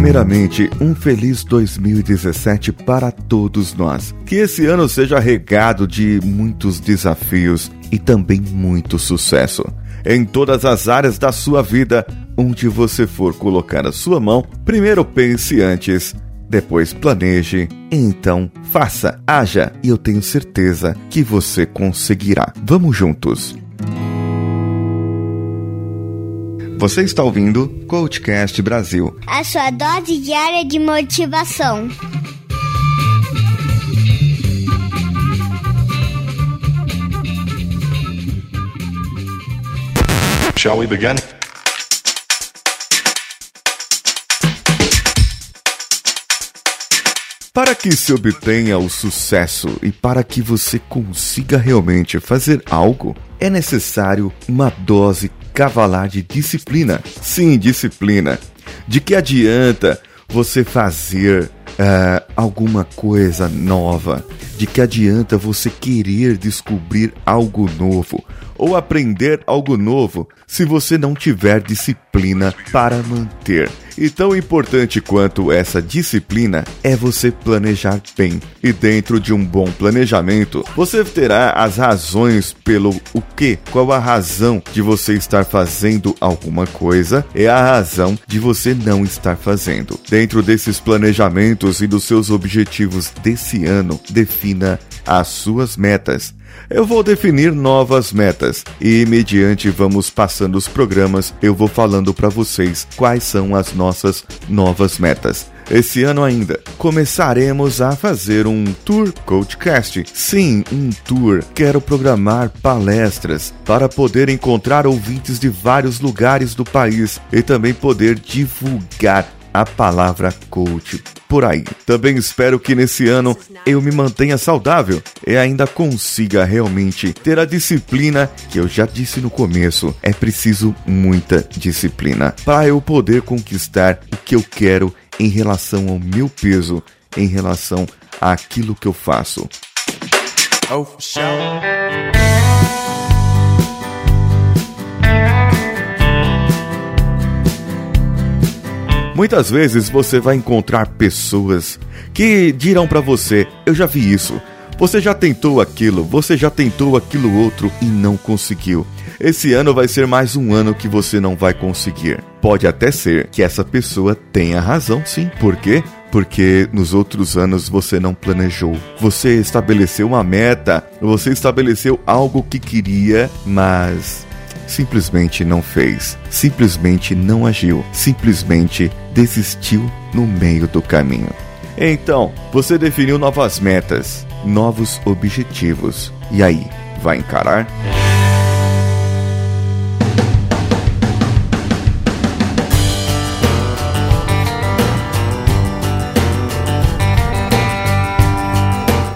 Primeiramente, um feliz 2017 para todos nós. Que esse ano seja regado de muitos desafios e também muito sucesso. Em todas as áreas da sua vida, onde você for colocar a sua mão, primeiro pense antes, depois planeje, então faça, haja e eu tenho certeza que você conseguirá. Vamos juntos! Você está ouvindo Coachcast Brasil a sua dose diária de motivação. Shall we begin? Para que se obtenha o sucesso e para que você consiga realmente fazer algo, é necessário uma dose cavalar de disciplina. Sim, disciplina. De que adianta você fazer uh, alguma coisa nova? De que adianta você querer descobrir algo novo ou aprender algo novo se você não tiver disciplina para manter? E tão importante quanto essa disciplina é você planejar bem. E dentro de um bom planejamento, você terá as razões pelo o que, qual a razão de você estar fazendo alguma coisa, é a razão de você não estar fazendo. Dentro desses planejamentos e dos seus objetivos desse ano, defina as suas metas eu vou definir novas metas e, mediante vamos passando os programas, eu vou falando para vocês quais são as nossas novas metas. Esse ano ainda começaremos a fazer um tour coachcast. Sim, um tour. Quero programar palestras para poder encontrar ouvintes de vários lugares do país e também poder divulgar a palavra coach por aí. Também espero que nesse ano eu me mantenha saudável e ainda consiga realmente ter a disciplina que eu já disse no começo. É preciso muita disciplina para eu poder conquistar o que eu quero em relação ao meu peso, em relação àquilo que eu faço. Oh, Muitas vezes você vai encontrar pessoas que dirão para você: "Eu já vi isso. Você já tentou aquilo, você já tentou aquilo outro e não conseguiu. Esse ano vai ser mais um ano que você não vai conseguir. Pode até ser que essa pessoa tenha razão, sim. Por quê? Porque nos outros anos você não planejou. Você estabeleceu uma meta, você estabeleceu algo que queria, mas simplesmente não fez, simplesmente não agiu, simplesmente desistiu no meio do caminho. Então, você definiu novas metas, novos objetivos. E aí, vai encarar?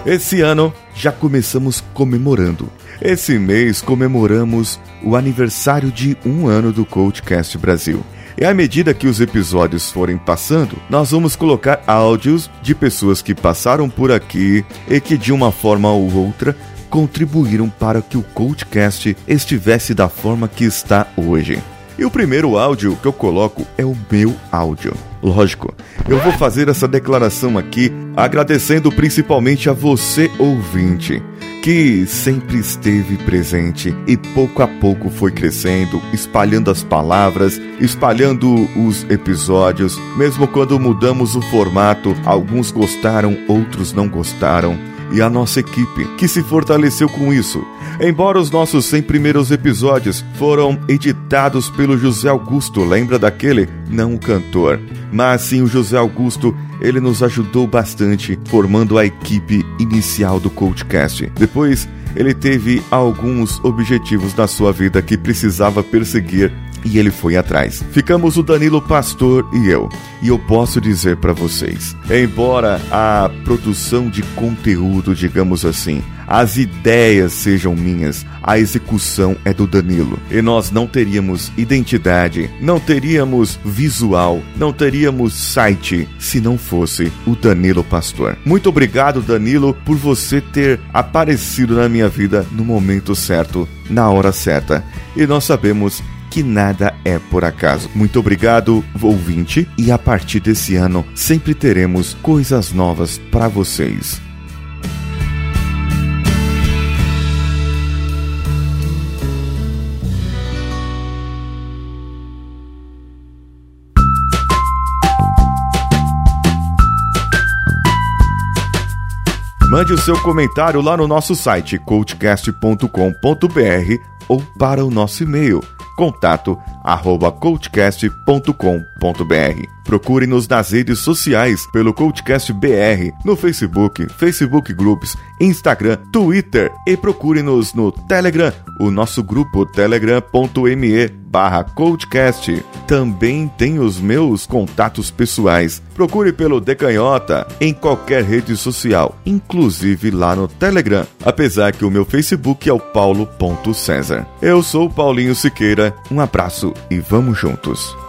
Esse ano já começamos comemorando. Esse mês comemoramos o aniversário de um ano do Coachcast Brasil. E à medida que os episódios forem passando, nós vamos colocar áudios de pessoas que passaram por aqui e que de uma forma ou outra contribuíram para que o Coachcast estivesse da forma que está hoje. E o primeiro áudio que eu coloco é o meu áudio. Lógico, eu vou fazer essa declaração aqui agradecendo principalmente a você, ouvinte que sempre esteve presente e pouco a pouco foi crescendo, espalhando as palavras, espalhando os episódios. Mesmo quando mudamos o formato, alguns gostaram, outros não gostaram e a nossa equipe, que se fortaleceu com isso. Embora os nossos 100 primeiros episódios foram editados pelo José Augusto, lembra daquele? Não o cantor, mas sim o José Augusto, ele nos ajudou bastante formando a equipe inicial do Coachcast. Depois, ele teve alguns objetivos na sua vida que precisava perseguir e ele foi atrás. Ficamos o Danilo Pastor e eu. E eu posso dizer para vocês, embora a produção de conteúdo, digamos assim, as ideias sejam minhas, a execução é do Danilo. E nós não teríamos identidade, não teríamos visual, não teríamos site se não fosse o Danilo Pastor. Muito obrigado, Danilo, por você ter aparecido na minha vida no momento certo, na hora certa. E nós sabemos que nada é por acaso. Muito obrigado, ouvinte, e a partir desse ano sempre teremos coisas novas para vocês. Mande o seu comentário lá no nosso site coachcast.com.br ou para o nosso e-mail contato arroba coachcast.com.br. Procure-nos nas redes sociais pelo Coachcast BR, no Facebook, Facebook Groups, Instagram, Twitter e procure-nos no Telegram, o nosso grupo telegram.me barra Coachcast. Também tem os meus contatos pessoais. Procure pelo Decanhota em qualquer rede social, inclusive lá no Telegram, apesar que o meu Facebook é o paulo.cesar. Eu sou Paulinho Siqueira, um abraço e vamos juntos.